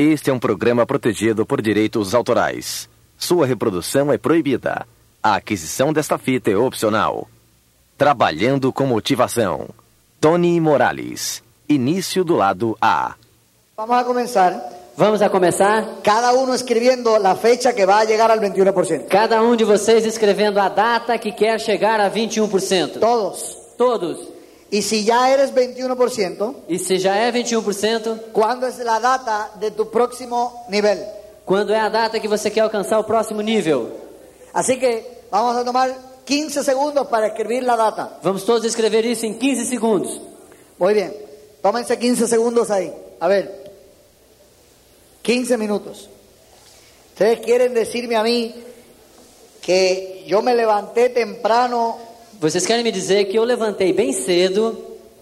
Este é um programa protegido por direitos autorais. Sua reprodução é proibida. A aquisição desta fita é opcional. Trabalhando com motivação. Tony Morales. Início do lado A. Vamos a comenzar. Vamos a começar? Cada uno escribiendo la fecha que va a llegar al 21%. Cada um de vocês escrevendo a data que quer chegar a 21%. Todos. Todos. Y si ya eres 21%, E se já é 21%, ¿cuándo es la data de tu próximo nivel? quando é a data que você quer alcançar o próximo nível? Así que vamos a tomar 15 segundos para escribir la data. Vamos todos escrever isso em 15 segundos. Muy bien. Tómense 15 segundos ahí. A ver. 15 minutos. Ustedes quieren decirme a mí que yo me levanté temprano, Vocês querem me dizer que eu levantei bem cedo,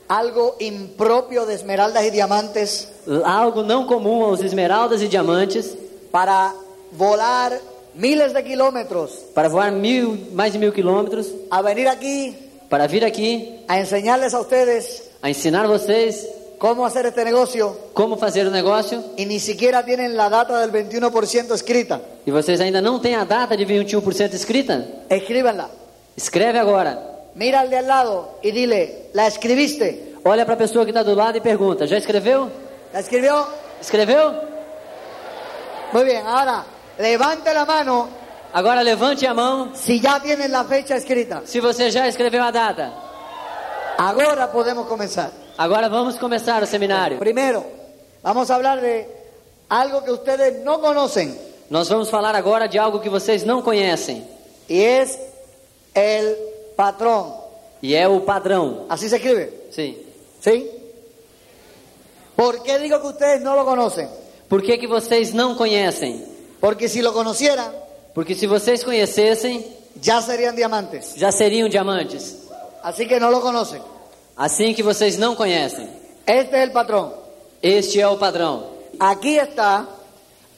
algo impropio de esmeraldas y diamantes, algo não comum aos esmeraldas e diamantes, para volar miles de kilómetros, para voar mil, mais de mil quilômetros, a venir aquí para vir aqui a enseñarles a ustedes a ensinar vocês cómo hacer este negocio como fazer o negócio y ni siquiera tienen la data del 21% escrita. e vocês ainda não têm a data de 21% escrita? Escríbanla. Escreve agora. Mira al de al lado y dile, ¿la escribiste? Olha para a pessoa que está do lado e pergunta: Já escreveu? ¿La escribió? Escreveu? Muy bien, ahora levante la mano Agora levante a mão si ya tienen la fecha escrita. se você já escreveu a data. Ahora podemos comenzar. Agora vamos começar o seminário. Primero, vamos a hablar de algo que ustedes no conocen Nós vamos falar agora de algo que vocês não conhecem y es el patrón. e é o padrão. Así se escribe, Sim. ¿sí? ¿Por qué digo que ustedes no lo conocen? Por que, que vocês não conhecem? Porque si lo conocieran, Porque se vocês conhecessem, ya serían diamantes. já seriam diamantes. Así que no lo conocen. Assim que vocês não conhecem. Este es el patrón. Este é o padrão. Aquí está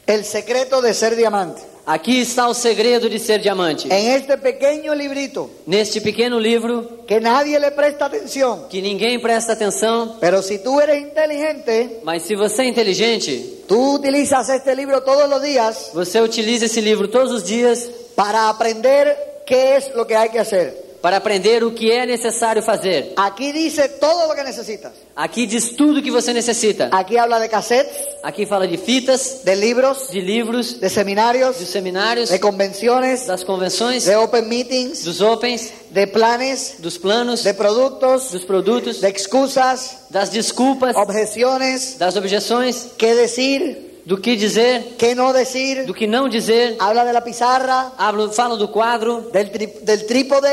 el secreto de ser diamante. Aqui está o segredo de ser diamante. En este pequeño librito Neste pequeno livro que nadie le presta atención, que ninguém presta atenção, pero si tú eres inteligente, mas se você é inteligente, tú utilizas este libro todos los días você utiliza esse livro todos os dias para aprender qué es lo que hay que hacer. Para aprender o que é necessário fazer. Aquí dice todo lo que necesitas. Aqui diz tudo que você necessita. Aquí habla de cassettes, Aqui fala de fitas, de libros, de livros, de seminarios, de seminários, de convenciones, das convenções, de open meetings, dos opens, de planes, dos planos, de productos, dos produtos, de excusas, das desculpas, objeciones, das objeções, qué decir, do que dizer, qué no decir. do que não dizer. Habla de la pizarra, Hablo, falo do quadro, del, tri- del trípode,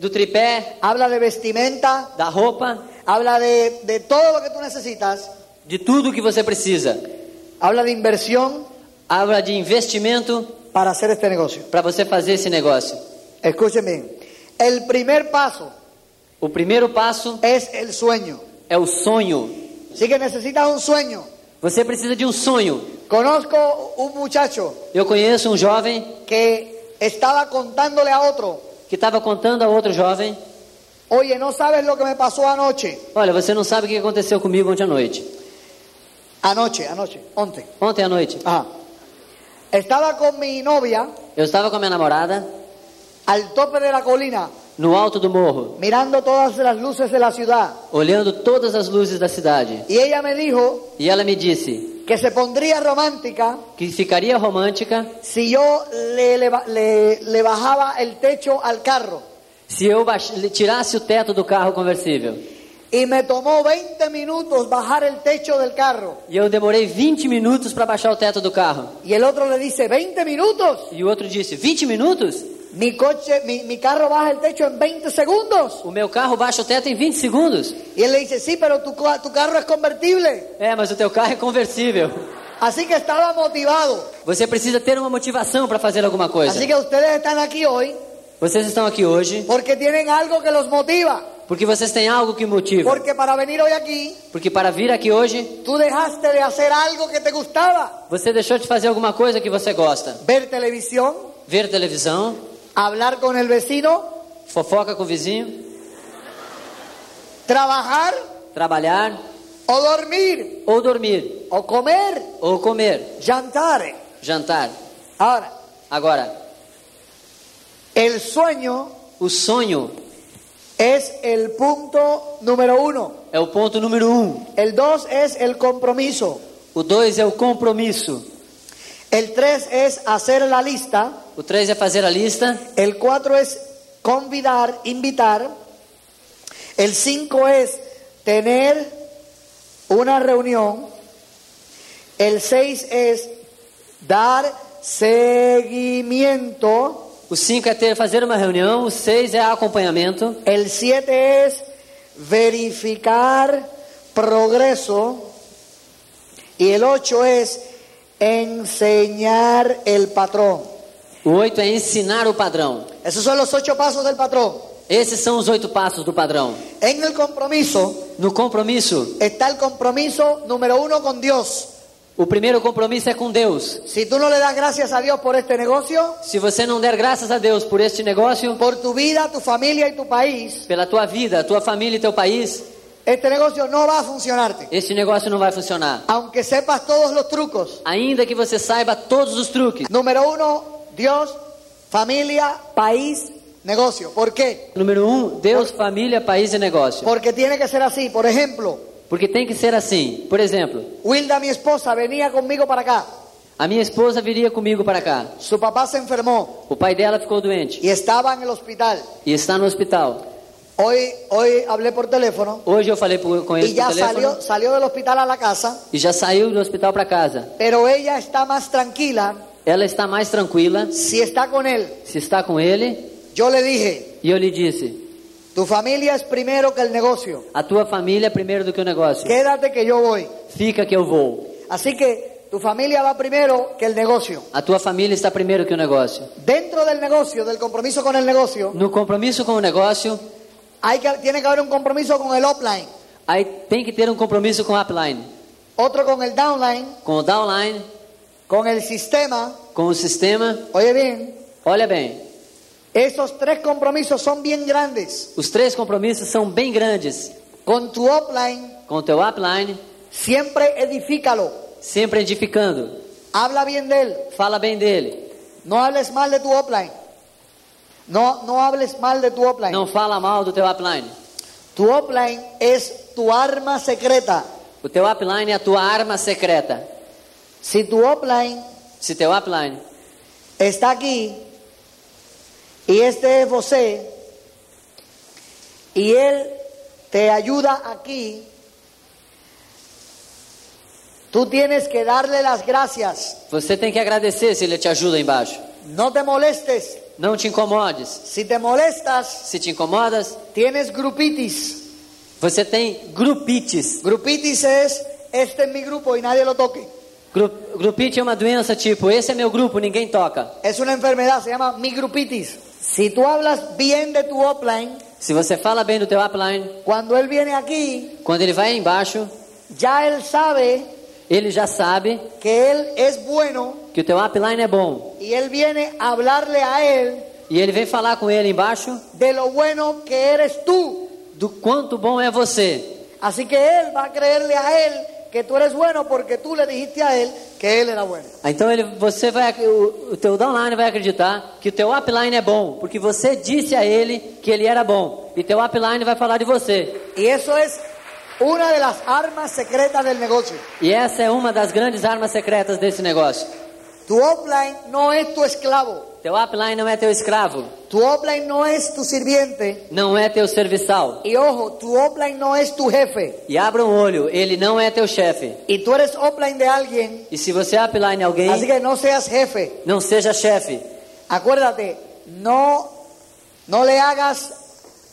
do tripé, habla de vestimenta, da roupa, habla de, de todo lo que tú necesitas, de tudo que você precisa. habla de inversión Habla de investimento para hacer este negocio. para você fazer esse negócio. Escuchen bien, el primer paso O primeiro passo es el sueño. é o sonho. Así que necesitas un sueño. Você precisa de um sonho. Conozco un muchacho Eu conheço um jovem que estaba contándole a otro, que estava contando a outro jovem: oye, no sabes lo que me pasó anoche. Olha, você não sabe o que aconteceu comigo ontem à noite. Anoche, anoche, ontem. Ontem à noite, Ajá. Estaba con mi novia eu estava com a minha namorada al tope de la colina, no alto do morro, mirando todas las luces de la ciudad. olhando todas as luzes da cidade. Y ella me dijo E ela me disse que se pondría romántica que ficaria romântica si yo le, leva- le- le bajaba el techo al carro. se eu tirasse o teto do carro conversível. Y me tomó 20 minutos bajar el techo del carro. E eu demorei 20 minutos para baixar o teto do carro. Y el otro le dice, 20 minutos. E o outro disse: 20 minutos? Mi coche, mi, mi carro baja el techo en 20 segundos. O meu carro baixa o teto em 20 segundos. Y él le dice, sí, pero tu, tu carro es convertible. É, mas o teu carro é conversível. Así que estaba motivado. Você precisa ter uma motivação para fazer alguma coisa. Así que ustedes están aquí hoy Vocês estão aqui hoje porque tienen algo que los motiva. porque vocês têm algo que motiva. Porque para venir hoy aquí, Porque para vir aqui hoje, tú dejaste de hacer algo que te gustaba. você deixou de fazer alguma coisa que você gosta. Ver televisión, Ver televisão, hablar con el vecino, fofoca com o vizinho, trabajar trabalhar o dormir, ou dormir, o comer, ou comer, jantar. jantar. Ahora, Agora, el sueño o sonho es el punto número uno. é o ponto número um. El dos es el compromiso. O dois é o compromisso. El tres es hacer la lista. O três é fazer a lista. El cuatro es convidar, invitar. El cinco es tener una reunión. El seis es dar seguimiento. O cinco é ter fazer uma reunião. O seis é acompanhamento. El siete es verificar progreso. Y el ocho es enseñar el patrón. O oito é ensinar o padrão. Esos son los ocho pasos del patrón. Esses são os oito passos do padrão. En el compromiso No compromisso, está el compromiso número uno con Dios. o primeiro compromisso é com Deus. Si tú no le das gracias a Dios por este negocio, Se você não der graças a Deus por este negócio, por tu vida, tu familia y tu país, pela tua vida, tua família e teu país, este negocio no va a funcionarte. este negócio não vai funcionar. Aunque sepas todos los trucos. Ainda que você saiba todos os truques. Número uno, Dios, familia, país, negocio. ¿Por qué? Número um, Deus, família, país e negócio. Porque tiene que ser así. Por ejemplo, Porque tem que ser assim. Por exemplo, Wilda, mi esposa, venía conmigo para acá. a minha esposa viria comigo para cá. Su papá se enfermó O pai dela ficou doente y estaba en el hospital. e está no hospital. Hoy, hoy hablé por teléfono Hoje eu falei por- com ele y por ya telefone salió, salió del hospital a la casa, e já saiu do hospital para casa. pero ella está más tranquila Ela está mais tranquila si está con él. se está com ele Yo le dije, e eu lhe disse: tu familia es primero que el negocio. a tua família é primeiro do que o negócio. Quédate que yo voy. Fica que eu vou. Así que tu familia va primero que el negocio. A tua família está primeiro que o negócio. Dentro del negocio, del compromiso con el negocio, No compromisso com o negócio, hay que, tiene que haber un compromiso con el upline, aí tem que ter um compromisso com o upline, otro con el downline, com o downline, con el sistema. com o sistema. Oye bien, Olha bem, esos tres compromisos son bien grandes. os três compromissos são bem grandes. Con tu upline, Com teu upline, siempre edifícalo. sempre edificando. Habla bien de él. Fala bem dele. No hables mal de tu upline. No, no hables mal de tu upline. Não fala mal do teu upline. Tu upline es tu arma secreta. O teu upline é a tua arma secreta. Si tu upline Se teu upline está aquí y este es você y él te ayuda aquí, tú tienes que darle las gracias. Você tem que agradecer se ele te ajuda embaixo. No te molestes. Não te incomodes. Si te molestas, Se te incomodas, tienes grupitis. você tem grupites. Grupitis es, este es mi grupo y nadie lo toque. Gru grupite é uma doença tipo, esse é meu grupo, ninguém toca. Es una enfermedad, se llama migrupitis. Si tú hablas bien de tu upline, Se você fala bem do teu upline, cuando él viene aquí, quando ele vai embaixo, ya él sabe ele já sabe que él es bueno que o teu upline é bom. él viene a hablarle a él E ele vem falar com ele embaixo de lo bueno que eres tú. do quanto bom é você. Así que él va a creerle a él que tú eres bueno porque tú le dijiste a él que él era bueno. Então ele, você vai, o, o teu downline vai acreditar que o teu upline é bom, porque você disse a ele que ele era bom. E teu upline vai falar de você. Eso es una de las armas secretas del negocio. E essa é uma das grandes armas secretas desse negócio. Tu upline no es tu esclavo. Teu upline não é teu escravo, Tu upline no es tu sirviente. não é teu serviçal. Y ojo, tu upline no es tu jefe. E abra um olho, ele não é teu chefe. Y tú eres upline de alguien. E se você é upline alguém, Así que no seas jefe. não seja chefe. Acuérdate, no, no le hagas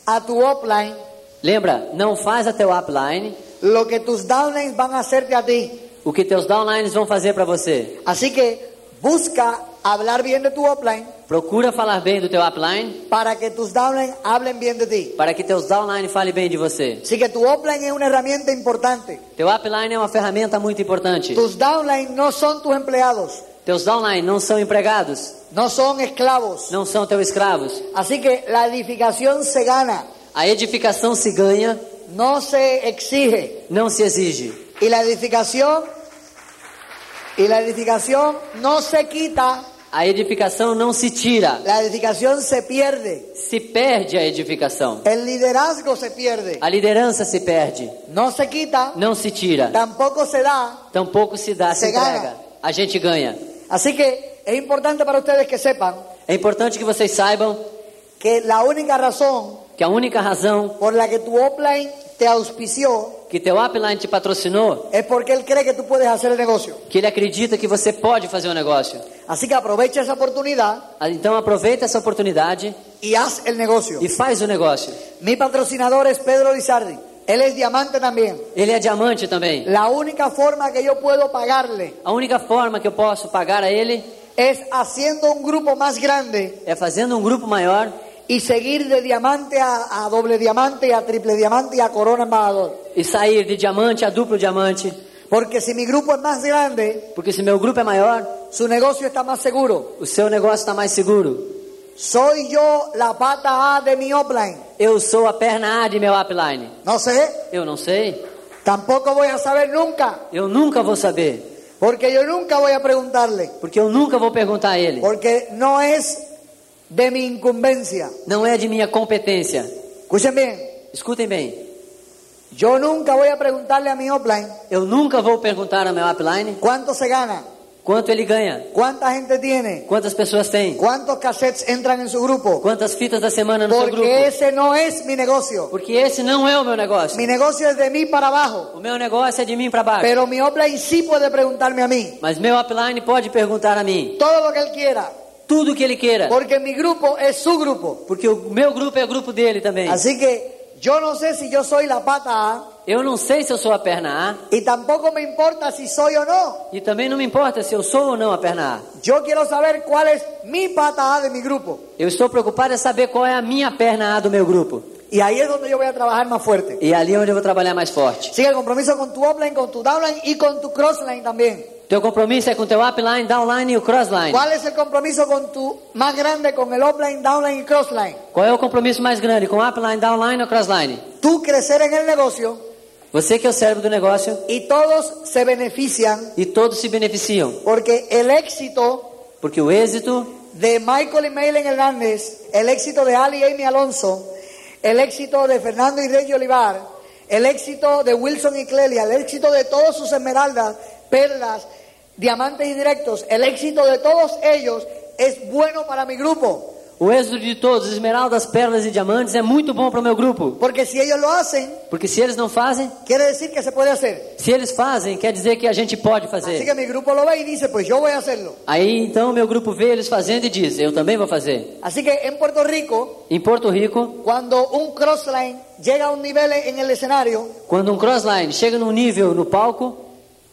a tu upline Lembra, não faz a teu upline lo que tus downlines van a hacerte a ti. o que teus downlines vão fazer para você. Así que busca hablar bien de tu upline Procura falar bem do teu upline para que tus downlines hablen bien de ti. para que teus downline falem bem de você. Así que tu upline es una herramienta importante. Teu upline é uma ferramenta muito importante. Tus downlines no son tus empleados, Teus downline não são empregados, no son esclavos. não são teus escravos. Así que la edificación se gana A edificação se ganha no se exige. não se exige. Y la edificación, y la edificación no se quita, A edificação não se tira, la edificación se pierde. se perde a edificação. El liderazgo se pierde. A liderança se perde, No se quita, não se tira. tampoco se da. Tampouco se dá, se Se entrega. A gente ganha. Así que es importante para ustedes que sepan É importante que vocês saibam que la única razón que a única razão por la que tu offline te auspició que teu upline te patrocinou, es porque él cree que tú puedes hacer el negocio. que ele acredita que você pode fazer um negócio. Así que aprovecha esa oportunidad Ah, Então aproveita essa oportunidade y haz el negocio. e faz o negócio. Mi patrocinador es Pedro Lizardi. Él es diamante también. Ele é diamante também. La única forma que yo puedo pagarle A única forma que eu posso pagar a ele es haciendo un grupo más grande é fazendo um grupo maior y seguir de diamante a, a doble diamante y a triple diamante y a corona embajador. e sair de diamante a duplo diamante. Porque si mi grupo es más grande, Porque se meu grupo é maior, su negocio está más seguro. o seu negócio está mais seguro. Soy yo la pata A de mi offline. Eu sou a perna A de meu upline. No sé, Eu não sei. tampoco voy a saber nunca. Eu nunca vou saber. Porque yo nunca voy a preguntarle. Porque eu nunca vou perguntar a ele. Porque no es de mi incumbencia. Não é de minha competência. Escuchen bien. Escutem bem. Yo nunca voy a preguntarle a mi offline Eu nunca vou perguntar ao meu upline cuánto se gana, quanto ele ganha, cuánta gente tiene, quantas pessoas tem, cuántos cassettes entran en su grupo. quantas fitas da semana no seu grupo. Porque ese no es mi negocio. Porque esse não é o meu negócio. Mi negocio es de mí para abajo. O meu negócio é de mim para baixo. Pero mi offline sí puede preguntarme a mí Mas meu upline pode perguntar a mim todo lo que él quiera. Tudo que ele queira. Porque mi grupo es su grupo. Porque o meu grupo é o grupo dele também. Así que yo no sé si yo soy la pata A Eu não sei se eu sou a perna A y tampoco me importa si soy o no. e também não me importa se eu sou ou não a perna A. Yo quiero saber cuál es mi pata A de mi grupo. Eu estou preocupado em saber qual é a minha perna A do meu grupo. Y ahí es donde yo voy a trabajar más fuerte. E ali é onde eu vou trabalhar mais forte. Sigue el compromiso con tu offline, con tu downline y con tu crossline también. Teu compromisso é com o teu upline, downline e o crossline. ¿Cuál es el compromiso con tu más grande con el offline, downline y crossline? Qual é o compromisso mais grande, com o upline, downline ou crossline? Tú crecer en el negocio Você que é o cérebro do negócio y todos se benefician e todos se beneficiam. porque éxito Porque o êxito de Michael y Maylen Hernández, el éxito de Ali y Amy Alonso, el éxito de Fernando y Rey Olivar, el éxito de Wilson y Clelia, el éxito de todos sus esmeraldas, perlas, diamantes y directos, el éxito de todos ellos es bueno para mi grupo. O êxito de todos, esmeraldas, pérolas e diamantes, é muito bom para o meu grupo. Porque ellos lo hacen, Porque se eles não fazem, quiere decir que se puede hacer. se eles fazem, quer dizer que a gente pode fazer. que mi grupo lo ve dice, pues yo voy a hacerlo. Aí então meu grupo vê eles fazendo e diz: Eu também vou fazer. Así que en Puerto Rico, Em Porto Rico, cuando un crossline llega a un nivel en el escenario, quando um crossline chega num nível no palco,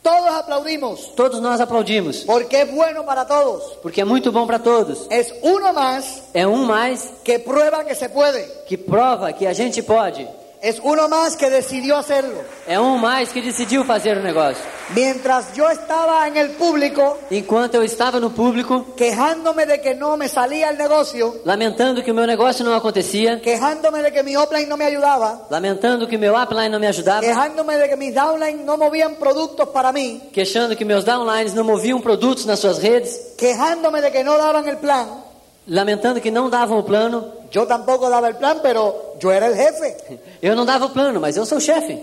todos aplaudimos todos nós aplaudimos. porque es bueno para todos. Porque é muito bom para todos. Es uno más É um mais que prueba que se puede. que prova que a gente pode. Es uno más que decidió hacerlo. É um mais que decidiu fazer o negócio. Mientras yo estaba en el público Enquanto eu estava no público, quejándome de que no me salía el negocio, lamentando que o meu negócio não acontecia, quejándome de que mi offline no me ayudaba, lamentando que meu upline não me ajudava, quejándome de que mis downline no movían productos para mí, queixando que meus downlines não moviam produtos nas suas redes, quejándome de que no daban el plan. Lamentando que não davam o plano. Yo tampoco daba el plan, pero yo era el jefe. Eu não dava o plano, mas eu sou o chefe.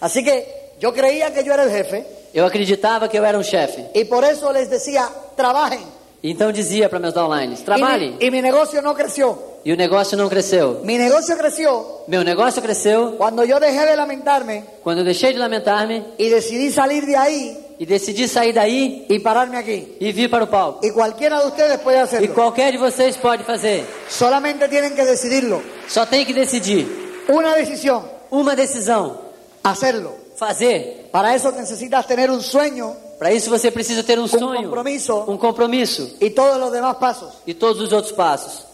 Así que yo creía que yo era el jefe Eu acreditava que eu era um chefe. y por eso les decía, trabajen. Então dizia para meus downlines: Y trabalhe. mi, y mi negocio no creció. E o negócio não cresceu. Mi negocio creció Meu negócio cresceu cuando yo dejé de lamentarme quando eu deixei de lamentar-me y decidí salir de ahí e decidi sair daí y pararme aquí. e vir para o palco. Y cualquiera de ustedes puede E hacerlo. qualquer de vocês pode fazer. Solamente tienen que decidirlo. Só tem que decidir. Una decisión, Uma decisão. hacerlo. Fazer. Para eso necesitas tener un sueño Para isso você precisa ter um sonho, compromisso. um compromisso y todos los demás pasos. e todos os outros passos.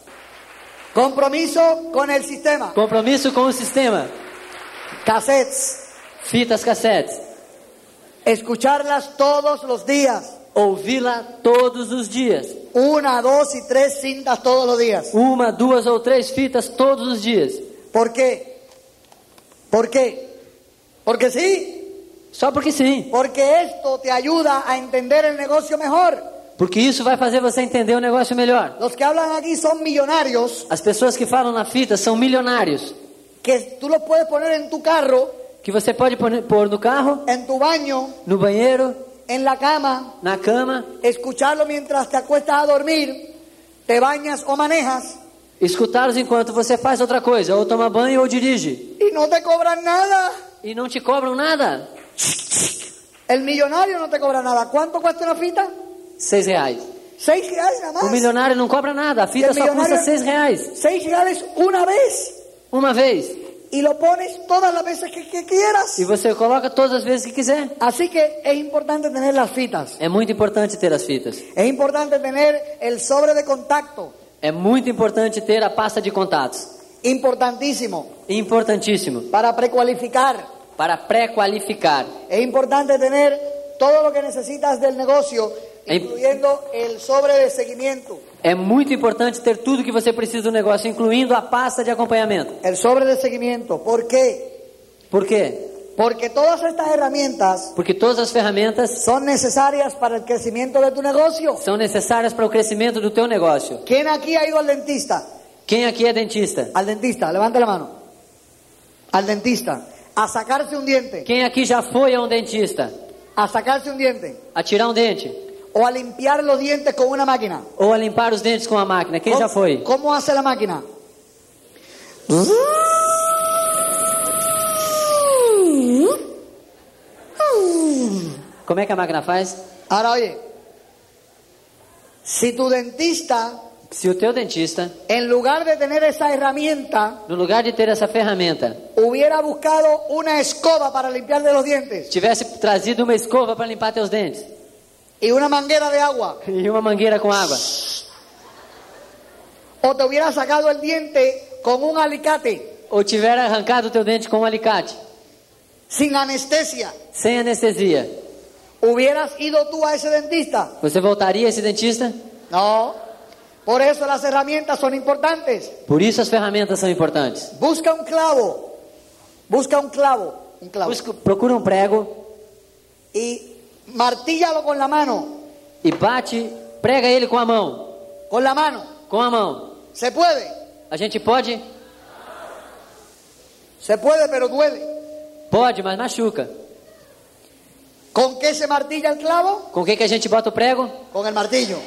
Compromiso con el sistema. Compromisso com o sistema. Cassettes. Fitas cassetes. Escucharlas todos los días. Ouvi-la todos os dias. Una, dos y tres cintas todos los días. Uma, duas ou três fitas todos os dias. ¿Por qué? ¿Por qué? Porque sí, Só porque sim. porque esto te ayuda a entender el negocio mejor. Porque isso vai fazer você entender o negócio melhor. Los que hablan aquí son millonarios As pessoas que falam na fita são milionários. que tú los puedes poner en tu carro, Que você pode pôr no carro, en tu baño, no banheiro, en la cama, na cama, escucharlo mientras te acuestas a dormir, te bañas o manejas escutá-los enquanto você faz outra coisa, ou toma banho ou dirige. y no te cobran nada. E não te cobram nada. El millonario no te cobra nada. ¿Cuánto cuesta una fita? Seis reais. Seis reales nada O más. milionário não cobra nada. A fita E o só custa seis reais. Seis reales una vez Uma vez. y lo pones todas las veces que, que quieras. E você coloca todas as vezes que quiser. Así que es importante tener las fitas. É muito importante ter as fitas. Es importante tener el sobre de contacto. É muito importante ter a pasta de contatos. Importantísimo. Importantíssimo. Para precualificar. Para pré-qualificar. Es importante tener todo lo que necesitas del negocio, Em- incluyendo el sobre de seguimiento. É muito importante ter tudo que você precisa do negócio, incluindo a pasta de acompanhamento. El sobre de seguimiento. ¿Por qué? Por quê? Porque todas estas herramientas Porque todas as ferramentas son necesarias para el crecimiento de tu negocio. são necessárias para o crescimento do teu negócio. ¿Quién aquí ha ido al dentista? Quem aqui é dentista? Al dentista, levante la mano. Al dentista. A sacarse un diente. Quem aqui já foi a um dentista? A sacarse un diente. A tirar um dente? O a limpiar los dientes con una máquina. Ou a limpar os dentes com a máquina? Quem já foi? ¿Cómo hace la máquina? Como é que a máquina faz? Ahora oye, si tu dentista, Se o teu dentista, en lugar de tener esa herramienta, no lugar de ter essa ferramenta, hubiera buscado una escoba para limpiarle los dientes tivesse trazido uma escova para limpar teus dentes y una manguera de agua, e uma mangueira com água, o te hubiera sacado el diente con un alicate, ou tiver arrancado o teu dente com um alicate, sin anestesia, sem anestesia, ¿hubieras ido tú a ese dentista? você voltaria a esse dentista? No. Por eso las herramientas son importantes. Por isso as ferramentas são importantes. Busca un clavo, busca un clavo, un clavo, Busca- Procura um prego y martíllalo con la mano, e bate, prega ele com a mão, con la mano. com a mão. Se puede, A gente pode? se puede, pero duele. Pode, mas machuca. ¿Con qué se martilla el clavo? Com que, que a gente bota o prego? Con el martillo.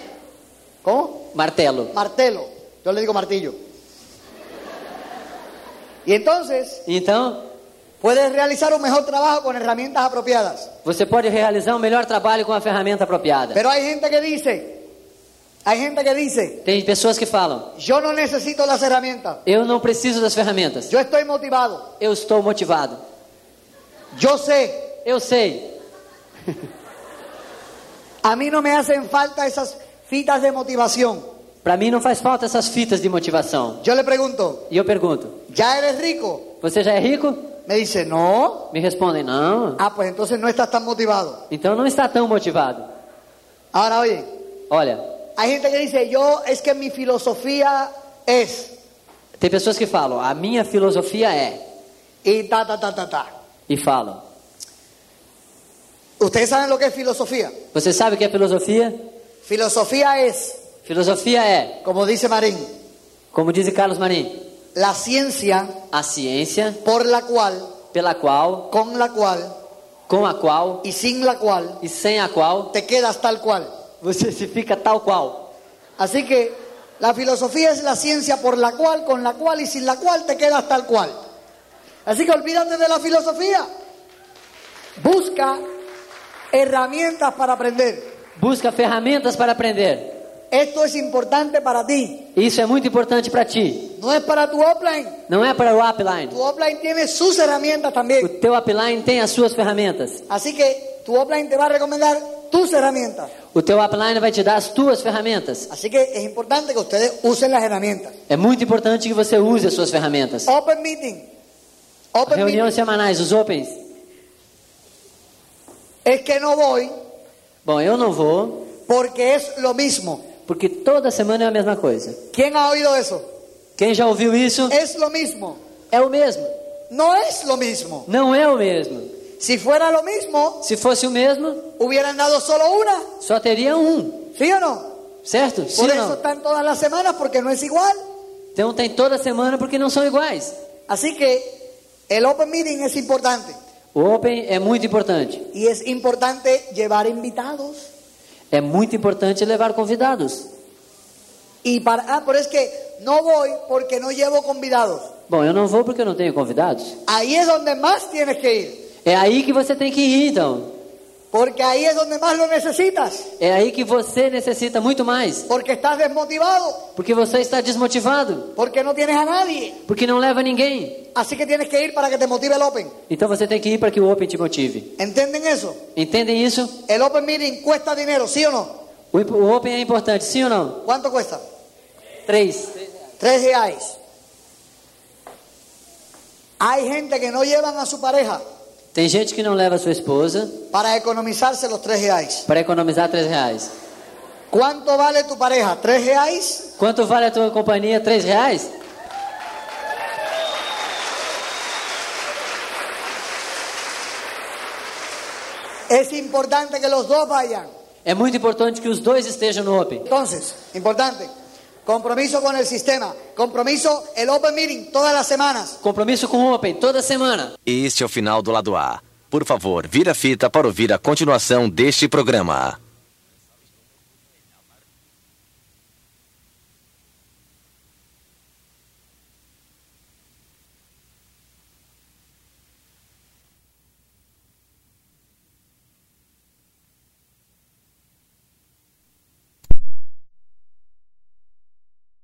¿Cómo? Martelo. Martelo. Yo le digo martillo. Y entonces Então, puedes realizar un mejor trabajo con herramientas apropiadas. você pode realizar um melhor trabalho com a ferramenta apropriada. Pero hay gente que dice, hay gente que dice, Tem pessoas que falam: yo no necesito las herramientas. Eu não preciso das ferramentas. Yo estoy motivado. Eu estou motivado. Yo sé. Eu sei. A mí no me hacen falta esas fitas de motivación. Para mim não faz falta essas fitas de motivação. Yo le pregunto, E eu pergunto: ¿ya eres rico? Você já é rico? Me dice, no. Me respondem: Não. Ah, pues entonces no estás tan motivado. Então não está tão motivado. Ahora oye, Olha, hay gente que dice, yo es que mi filosofía es, tem pessoas que falam: A minha filosofia é. y ta, ta, ta, ta, ta. E falam: ¿Ustedes saben lo que es filosofía? Você sabe o que é filosofia? Filosofía es, Filosofia é, como dice Marín, como diz Carlos Marim, la ciencia a ciência por la cual, pela qual, con la cual com a qual y sin la cual e sem a qual te quedas tal cual. você se fica tal qual. Así que la filosofía es la ciencia por la cual, con la cual y sin la cual te quedas tal cual. Así que olvídate de la filosofía. Busca herramientas para aprender. Busca ferramentas para aprender. Esto es importante para ti. Isso é muito importante para ti. No es para tu offline. Não é para o upline. Tu offline tiene sus herramientas también. O teu upline tem as suas ferramentas. Así que tu offline te va a recomendar tus herramientas. O teu upline vai te dar as tuas ferramentas. Así que es importante que ustedes usen las herramientas. É muito importante que você use as suas ferramentas. Open meeting. Open Reuniões semanais, os opens. Es que no voy Bom, eu não vou, porque es lo mismo. Porque toda semana é a mesma coisa. ¿Quién ha oído eso? Quem já ouviu isso? Es lo mismo. É o mesmo. no es lo mismo. Não é o mesmo. Si fuera lo mismo, Se fosse o mesmo, hubieran dado solo una, só teria um, ¿sí o no? certo? Sim Por ou eso não? están todas las semanas, porque no es igual. Então tem toda semana porque não são iguais. Así que el Open Meeting es importante. O Open é muito importante. Y es importante llevar invitados. É muito importante levar convidados. Y para, ah, pero es que no voy porque no llevo convidados. Bom, eu não vou porque eu não tenho convidados. Ahí es donde más tienes que ir. É aí que você tem que ir, então. Porque ahí es donde más lo necesitas. É aí que você necessita muito mais. Porque estás desmotivado. Porque você está desmotivado. Porque no tienes a nadie. Porque não leva ninguém. Así que tienes que ir para que te motive el Open. Então você tem que ir para que o Open te motive. ¿Entienden eso? Entendem isso? El Open Meeting cuesta dinero, ¿sí o no? O o Open é importante, sim ou não? ¿Cuánto cuesta? Três. Tres reais. Hay gente que no llevan a su pareja Tem gente que não leva sua esposa para economizarse los tres reais. para economizar três reais. ¿Cuánto vale tu pareja? ¿Tres reais? Quanto vale a tua companhia? Três reais? Es importante que los dos vayan. É muito importante que os dois estejam no Open. Entonces, importante, compromiso con el sistema, compromiso el Open Meeting todas las semanas. Compromisso com o Open toda semana. Este é o final do lado A. Por favor, vira a fita para ouvir a continuação deste programa.